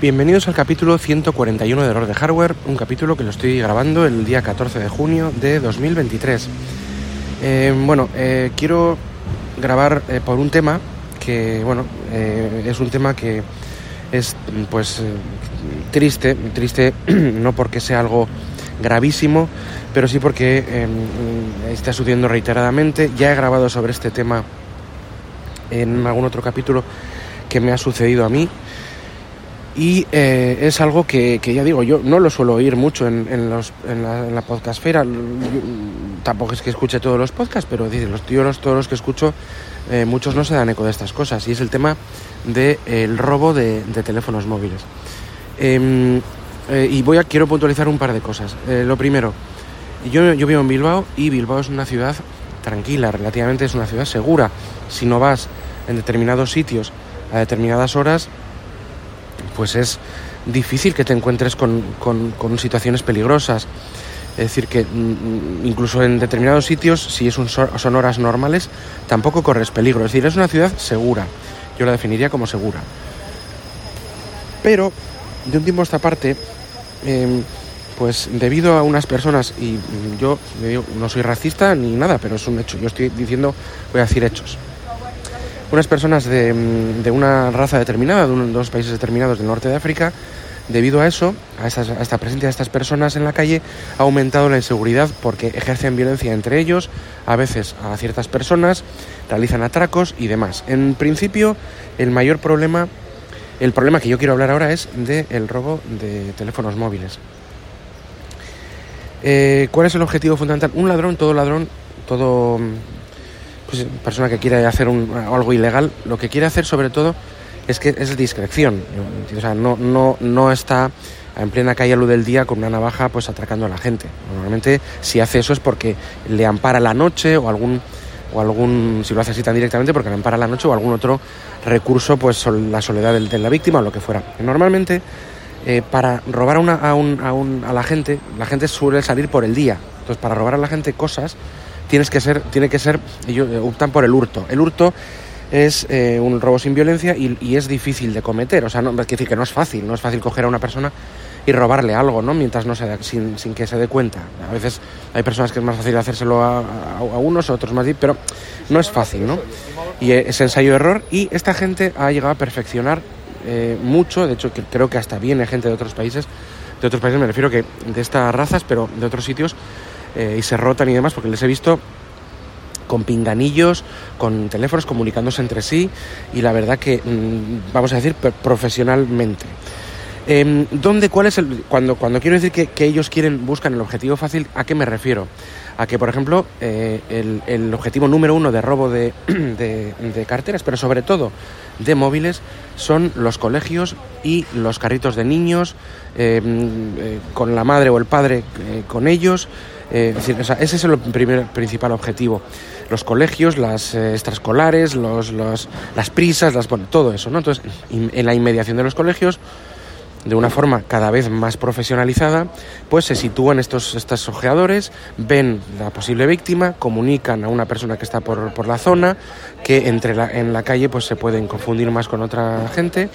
Bienvenidos al capítulo 141 de Error de Hardware, un capítulo que lo estoy grabando el día 14 de junio de 2023. Eh, bueno, eh, quiero grabar eh, por un tema que, bueno, eh, es un tema que es, pues, triste, triste no porque sea algo gravísimo, pero sí porque eh, está sucediendo reiteradamente. Ya he grabado sobre este tema en algún otro capítulo que me ha sucedido a mí y eh, es algo que, que, ya digo, yo no lo suelo oír mucho en, en, los, en, la, en podcastfera. Tampoco es que escuche todos los podcasts, pero dice, los, yo los, todos los que escucho, eh, muchos no se dan eco de estas cosas. Y es el tema del de, robo de, de, teléfonos móviles. Eh, y voy a, quiero puntualizar un par de cosas. Eh, lo primero, yo, yo vivo en Bilbao y Bilbao es una ciudad tranquila, relativamente es una ciudad segura. Si no vas en determinados sitios a determinadas horas, pues es difícil que te encuentres con, con, situaciones peligrosas. Es decir, que mm, incluso en determinados sitios, si es un, son horas normales, tampoco corres peligro. Es decir, es una ciudad segura. Yo la definiría como segura. Pero, de un tiempo a esta parte, eh, pues debido a unas personas, y yo no soy racista ni nada, pero es un hecho. Yo estoy diciendo, voy a decir hechos unas personas de, de, una raza determinada, de unos países determinados del norte de África, debido a eso, a, estas, a esta presencia de estas personas en la calle, ha aumentado la inseguridad porque ejercen violencia entre ellos, a veces a ciertas personas, realizan atracos y demás. En principio, el mayor problema, el problema que yo quiero hablar ahora es del de robo de teléfonos móviles. Eh, ¿Cuál es el objetivo fundamental? Un ladrón, todo ladrón, todo pues, persona que quiere hacer un, algo ilegal, lo que quiere hacer sobre todo es que es discreción. O sea, no, no, no está en plena calle a luz del día con una navaja pues atracando a la gente. Normalmente si hace eso es porque le ampara la noche o algún o algún si lo hace así tan directamente porque le ampara la noche o algún otro recurso pues la soledad de, la víctima o lo que fuera. Normalmente eh, para robar una, a, un, a, un, a la gente, la gente suele salir por el día. Entonces para robar a la gente cosas tienes que ser, tiene que ser, ellos optan por el hurto. El hurto es eh, un robo sin violencia y, y, es difícil de cometer. O sea, no, es decir que no es fácil, no es fácil coger a una persona y robarle algo, ¿no? Mientras no se da, sin, sin, que se dé cuenta. A veces hay personas que es más fácil hacérselo a, a, unos, a otros más, pero no es fácil, ¿no? Y es ensayo-error y esta gente ha llegado a perfeccionar eh, mucho, de hecho que creo que hasta viene gente de otros países, de otros países me refiero que de estas razas, pero de otros sitios, eh, y se rotan y demás, porque les he visto con pinganillos, con teléfonos comunicándose entre sí y la verdad que, mmm, vamos a decir, profesionalmente. Eh, ¿Dónde, cuál es el, cuando, cuando quiero decir que, que, ellos quieren, buscan el objetivo fácil, ¿a qué me refiero? A que, por ejemplo, eh, el, el, objetivo número uno de robo de, de, de, carteras, pero sobre todo de móviles, son los colegios y los carritos de niños, eh, eh con la madre o el padre eh, con ellos. O sea, ese es el primer, principal objetivo. Los colegios, las extraescolares, los, los, las prisas, las, bueno, todo eso. ¿no? Entonces, en la inmediación de los colegios, de una forma cada vez más profesionalizada, pues se sitúan estos, estos ojeadores, ven la posible víctima, comunican a una persona que está por, por la zona, que entre en la calle pues se pueden confundir más con otra gente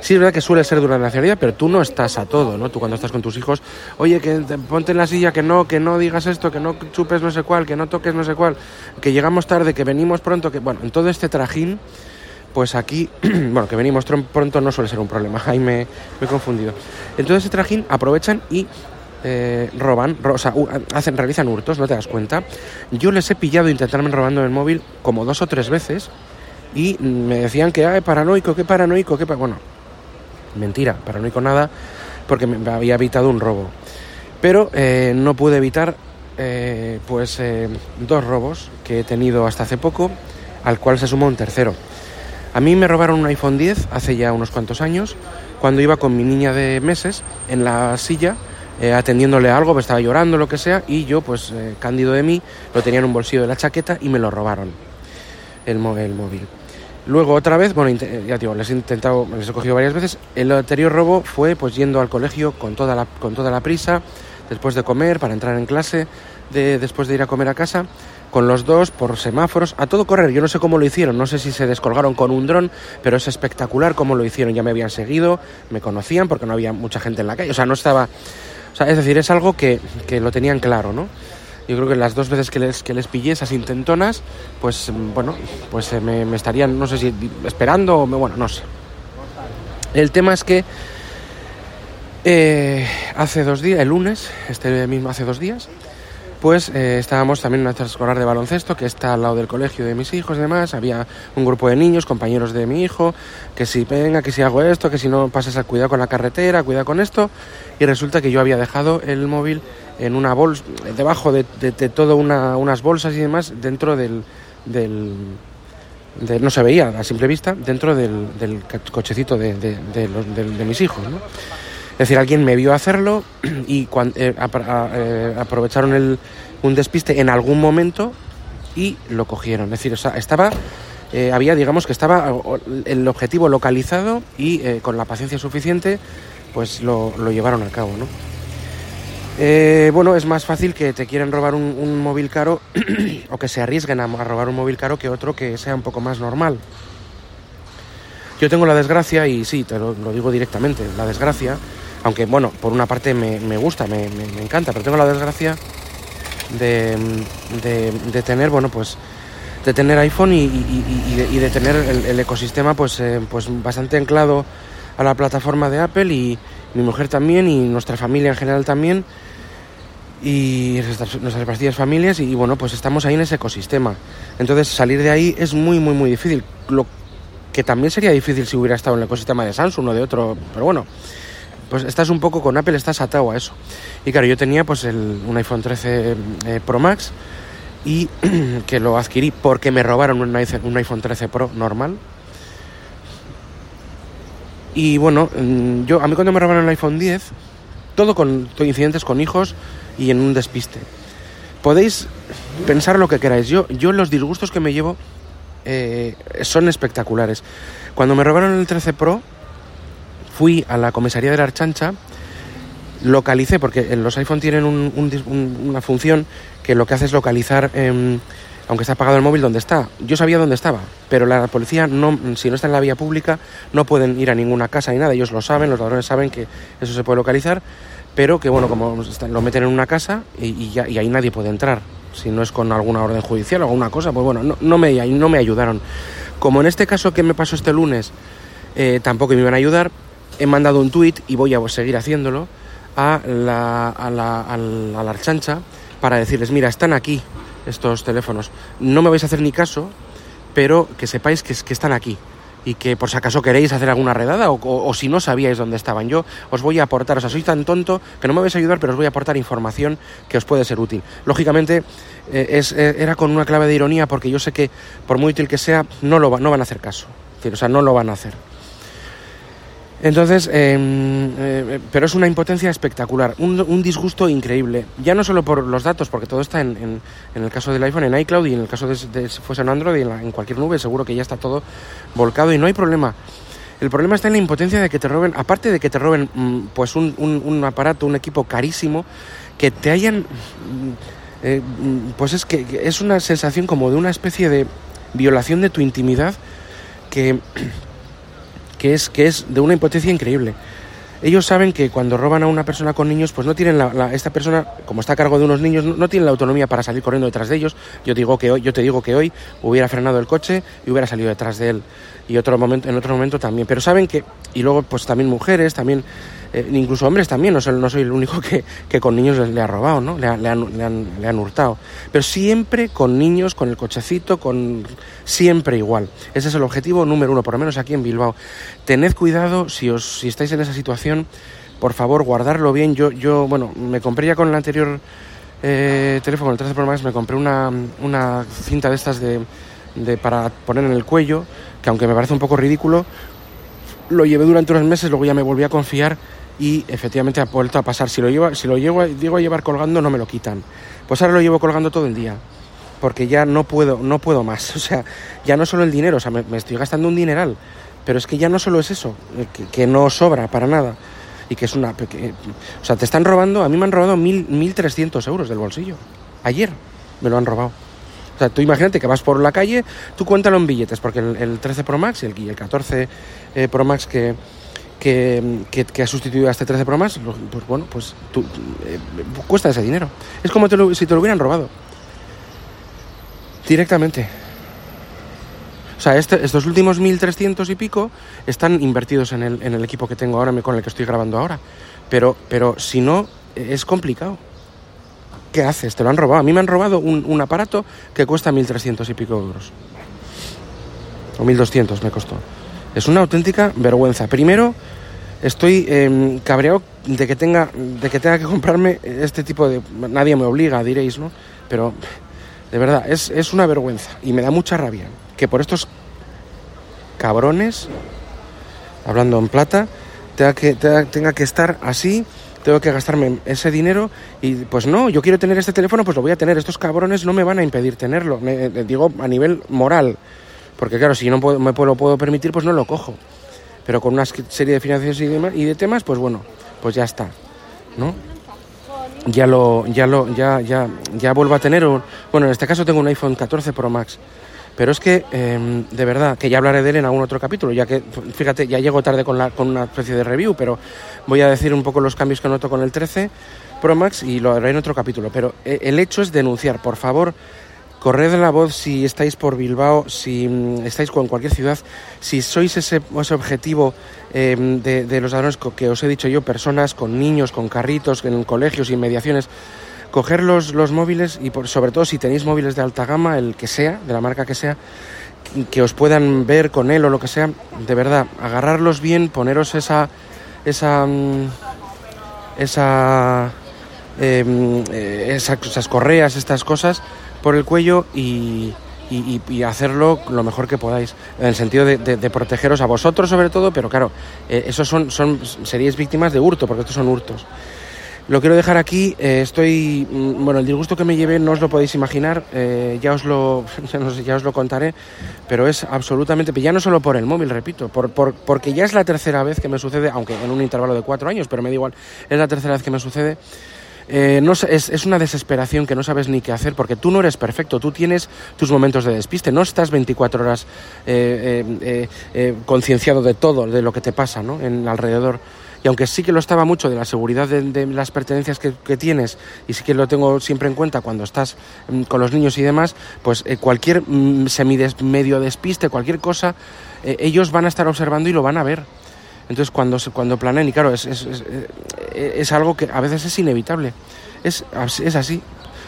Sí, es verdad que suele ser durante la nacionalidad, pero tú no estás a todo, ¿no? Tú cuando estás con tus hijos, oye, que te, ponte en la silla, que no, que no digas esto, que no chupes no sé cuál, que no toques no sé cuál, que llegamos tarde, que venimos pronto, que bueno, en todo este trajín, pues aquí, bueno, que venimos pronto no suele ser un problema, ahí me, he confundido. En todo este trajín aprovechan y eh, roban, ro o sea, hacen, realizan hurtos, no te das cuenta. Yo les he pillado intentarme robando el móvil como dos o tres veces y me decían que, ay, paranoico, qué paranoico, qué pa bueno, mentira, paranoico nada, porque me había evitado un robo. Pero eh, no pude evitar eh, pues eh, dos robos que he tenido hasta hace poco, al cual se sumó un tercero. A mí me robaron un iPhone 10 hace ya unos cuantos años, cuando iba con mi niña de meses en la silla eh, atendiéndole algo, me estaba llorando, lo que sea, y yo, pues, eh, cándido de mí, lo tenía en un bolsillo de la chaqueta y me lo robaron, el, el móvil. Luego otra vez, bueno, ya digo, les he intentado, les he cogido varias veces. El anterior robo fue pues yendo al colegio con toda la, con toda la prisa, después de comer, para entrar en clase, de, después de ir a comer a casa, con los dos por semáforos, a todo correr. Yo no sé cómo lo hicieron, no sé si se descolgaron con un dron, pero es espectacular cómo lo hicieron. Ya me habían seguido, me conocían porque no había mucha gente en la calle, o sea, no estaba es decir, es algo que, lo tenían claro, ¿no? Yo creo que las dos veces que les, que les pillé esas intentonas, pues bueno, pues eh, me, estarían, no sé si esperando o me, bueno, no sé. El tema es que eh, hace dos días, el lunes, este mismo hace dos días, pues eh, estábamos también en una escolar de baloncesto que está al lado del colegio de mis hijos y demás. Había un grupo de niños, compañeros de mi hijo, que si venga, que si hago esto, que si no pasas a cuidado con la carretera, cuidado con esto. Y resulta que yo había dejado el móvil en una bolsa, debajo de, de, todo unas bolsas y demás, dentro del, del no se veía a simple vista, dentro del, del cochecito de, de mis hijos. ¿no? Es decir, alguien me vio hacerlo y cuando, eh, eh, aprovecharon el, un despiste en algún momento y lo cogieron. Es decir, estaba, eh, había, digamos que estaba el objetivo localizado y con la paciencia suficiente, pues lo, llevaron a cabo, ¿no? bueno, es más fácil que te quieran robar un, móvil caro o que se arriesguen a, robar un móvil caro que otro que sea un poco más normal. Yo tengo la desgracia, y sí, te lo digo directamente, la desgracia aunque bueno, por una parte me, gusta, me, encanta, pero tengo la desgracia de, tener, bueno, pues de tener iPhone y, de, tener el, ecosistema pues, eh, pues bastante anclado a la plataforma de Apple y mi mujer también y nuestra familia en general también y nuestras, nuestras familias y, bueno pues estamos ahí en ese ecosistema. Entonces salir de ahí es muy muy muy difícil. Lo que también sería difícil si hubiera estado en el ecosistema de Samsung o de otro pero bueno pues estás un poco con Apple, estás atado a eso. Y claro, yo tenía pues el, un iPhone 13 eh, Pro Max y que lo adquirí porque me robaron un iPhone, 13 Pro normal. Y bueno, mm, yo a mí cuando me robaron el iPhone 10, todo con incidentes con hijos y en un despiste. Podéis pensar lo que queráis. Yo, yo los disgustos que me llevo eh, son espectaculares. Cuando me robaron el 13 Pro, fui a la comisaría de la Archancha, localicé, porque los iPhone tienen una función que lo que hace es localizar, em, aunque está apagado el móvil, dónde está. Yo sabía dónde estaba, pero la policía, no, si no está en la vía pública, no pueden ir a ninguna casa ni nada. Ellos lo saben, los ladrones saben que eso se puede localizar, pero que, bueno, como lo meten en una casa y, ya, y ahí nadie puede entrar. Si no es con alguna orden judicial o alguna cosa, pues bueno, no, me, no me ayudaron. Como en este caso que me pasó este lunes, eh, tampoco me iban a ayudar, he mandado un tuit y voy a seguir haciéndolo a la, a la, a la archancha para decirles, mira, están aquí estos teléfonos. No me vais a hacer ni caso, pero que sepáis que, que están aquí y que por si acaso queréis hacer alguna redada o, si no sabíais dónde estaban. Yo os voy a aportar, o sea, soy tan tonto que no me vais a ayudar, pero os voy a aportar información que os puede ser útil. Lógicamente, eh, es, eh, era con una clave de ironía porque yo sé que, por muy útil que sea, no, lo no van a hacer caso. o sea, no lo van a hacer. Entonces, em, eh, pero es una impotencia espectacular, un, disgusto increíble. Ya no solo por los datos, porque todo está en, en, el caso del iPhone en iCloud y en el caso de, si fuese en Android en, en, cualquier nube, seguro que ya está todo volcado y no hay problema. El problema está en la impotencia de que te roben, aparte de que te roben mm, pues un, un, aparato, un equipo carísimo, que te hayan... Mm, eh, mm, pues es que es una sensación como de una especie de violación de tu intimidad que que es, que es de una impotencia increíble. Ellos saben que cuando roban a una persona con niños, pues no tienen la, esta persona, como está a cargo de unos niños, no, tiene la autonomía para salir corriendo detrás de ellos. Yo digo que hoy, yo te digo que hoy hubiera frenado el coche y hubiera salido detrás de él. Y otro momento, en otro momento también. Pero saben que, y luego pues también mujeres, también eh, incluso hombres también, no soy, el único que, con niños le, ha robado, ¿no? Le, han, le, han, hurtado. Pero siempre con niños, con el cochecito, con siempre igual. Ese es el objetivo número uno, por lo menos aquí en Bilbao. Tened cuidado si, os, si estáis en esa situación, por favor, guardarlo bien. Yo, yo bueno, me compré ya con el anterior eh, teléfono, el 13 Pro Max, me compré una, una cinta de estas de de, para poner en el cuello, que aunque me parece un poco ridículo, lo llevé durante unos meses, luego ya me volví a confiar y efectivamente ha vuelto a pasar. Si lo, llevo, si lo llevo, digo a llevar colgando, no me lo quitan. Pues ahora lo llevo colgando todo el día, porque ya no puedo, no puedo más. O sea, ya no solo el dinero, o sea, me, estoy gastando un dineral, pero es que ya no solo es eso, eh, que, no sobra para nada. Y que es una... o sea, te están robando, a mí me han robado mil, 1.300 euros del bolsillo. Ayer me lo han robado. O sea, tú imagínate que vas por la calle, tú cuéntalo en billetes, porque el, 13 Pro Max y el, el 14 eh, Pro Max que, que, ha sustituido a este 13 Pro Max, pues bueno, pues tú, eh, cuesta ese dinero. Es como si te lo hubieran robado. Directamente. O sea, este, estos últimos 1300 y pico están invertidos en el, en el, equipo que tengo ahora, con el que estoy grabando ahora. Pero, pero si no, es complicado. ¿Qué haces? Te lo han robado. A mí me han robado un, un aparato que cuesta 1300 y pico euros. O 1200 me costó. Es una auténtica vergüenza. Primero, estoy eh, cabreado de que, tenga, de que tenga que comprarme este tipo de... Nadie me obliga, diréis, ¿no? Pero, de verdad, es, es una vergüenza. Y me da mucha rabia que por estos cabrones, hablando en plata, tenga que, tenga que estar así tengo que gastarme ese dinero y pues no, yo quiero tener este teléfono, pues lo voy a tener. Estos cabrones no me van a impedir tenerlo, me, eh, digo a nivel moral. Porque claro, si no me lo puedo permitir, pues no lo cojo. Pero con una serie de financiaciones y de, temas, pues bueno, pues ya está, ¿no? Ya lo, ya lo, ya, ya, ya vuelvo a tener un, bueno, en este caso tengo un iPhone 14 Pro Max. Pero es que, em, de verdad, que ya hablaré de él en algún otro capítulo, ya que, fíjate, ya llego tarde con, la, con una especie de review, pero voy a decir un poco los cambios que noto con el 13 Pro Max y lo haré en otro capítulo. Pero eh, el hecho es denunciar, por favor, Corred la voz si estáis por Bilbao, si mm, estáis con cualquier ciudad, si sois ese, objetivo em, de, los ladrones que os he dicho yo, personas con niños, con carritos, en colegios, inmediaciones, coger los, móviles y por, sobre todo si tenéis móviles de alta gama, el que sea, de la marca que sea, que os puedan ver con él o lo que sea, de verdad, agarrarlos bien, poneros esa, esa, mm, esa, em, eh, esas correas, estas cosas por el cuello y, hacerlo lo mejor que podáis, en el sentido de, protegeros a vosotros sobre todo, pero claro, eh, esos son, son, seríais víctimas de hurto, porque estos son hurtos. Lo quiero dejar aquí, eh, estoy, mm, bueno, el disgusto que me llevé no os lo podéis imaginar, eh, ya, os lo, ya os lo contaré, pero es absolutamente, ya no solo por el móvil, repito, por, porque ya es la tercera vez que me sucede, aunque en un intervalo de cuatro años, pero me da igual, es la tercera vez que me sucede, eh, no, es, es, una desesperación que no sabes ni qué hacer porque tú no eres perfecto, tú tienes tus momentos de despiste, no estás 24 horas eh, eh, concienciado de todo, de lo que te pasa ¿no? en alrededor. Y aunque sí que lo estaba mucho de la seguridad de, las pertenencias que, tienes, y sí que lo tengo siempre en cuenta cuando estás mm, con los niños y demás, pues cualquier mm, medio despiste, cualquier cosa, ellos van a estar observando y lo van a ver. Entonces, cuando, cuando planean, y claro, es, es, es, algo que a veces es inevitable. Es, es así.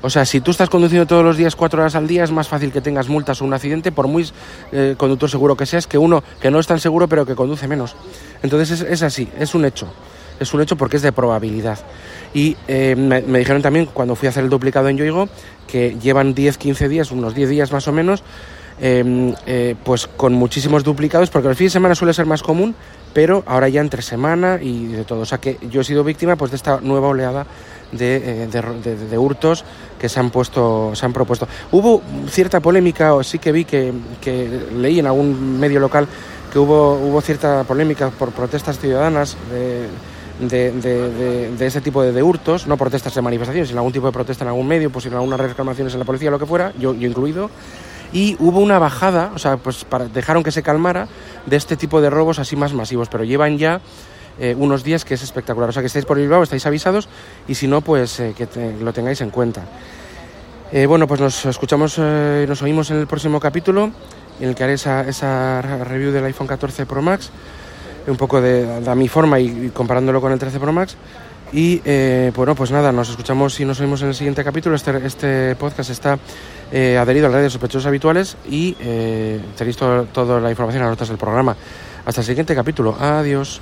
O sea, si tú estás conduciendo todos los días cuatro horas al día, es más fácil que tengas multas o un accidente, por muy eh, conductor seguro que seas, que uno que no es tan seguro, pero que conduce menos. Entonces, es, así, es un hecho. Es un hecho porque es de probabilidad. Y eh, me, dijeron también, cuando fui a hacer el duplicado en Yoigo, que llevan 10, 15 días, unos 10 días más o menos, Em, eh, pues con muchísimos duplicados, porque el fin de semana suele ser más común, pero ahora ya entre semana y de todo. O sea que yo he sido víctima pues de esta nueva oleada de, eh, de, hurtos que se han puesto, se han propuesto. Hubo cierta polémica, o sí que vi que, que leí en algún medio local que hubo, hubo cierta polémica por protestas ciudadanas de, de, de, ese tipo de, hurtos, no protestas de manifestaciones, sino algún tipo de protesta en algún medio, pues en algunas reclamaciones en la policía, lo que fuera, yo incluido, y hubo una bajada, o sea, pues para, dejaron que se calmara de este tipo de robos así más masivos, pero llevan ya eh, unos días que es espectacular. O sea, que estáis por Bilbao, estáis avisados y si no, pues eh, que lo tengáis en cuenta. Eh, bueno, pues nos escuchamos y nos oímos en el próximo capítulo, en el que haré esa, esa review del iPhone 14 Pro Max, un poco de, de, mi forma y, comparándolo con el 13 Pro Max. Y bueno, pues nada, nos escuchamos y nos oímos en el siguiente capítulo. Este, este podcast está eh, adherido a las redes sospechosos habituales y eh, tenéis toda la información en las notas del programa. Hasta el siguiente capítulo. Adiós.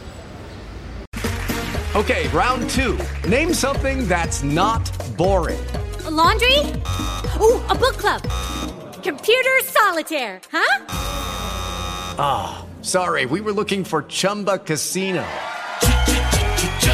Okay, round two. Name something that's not boring. laundry? Oh, a book club. computer solitaire, huh? Ah, oh, sorry, we were looking for Chumba Casino.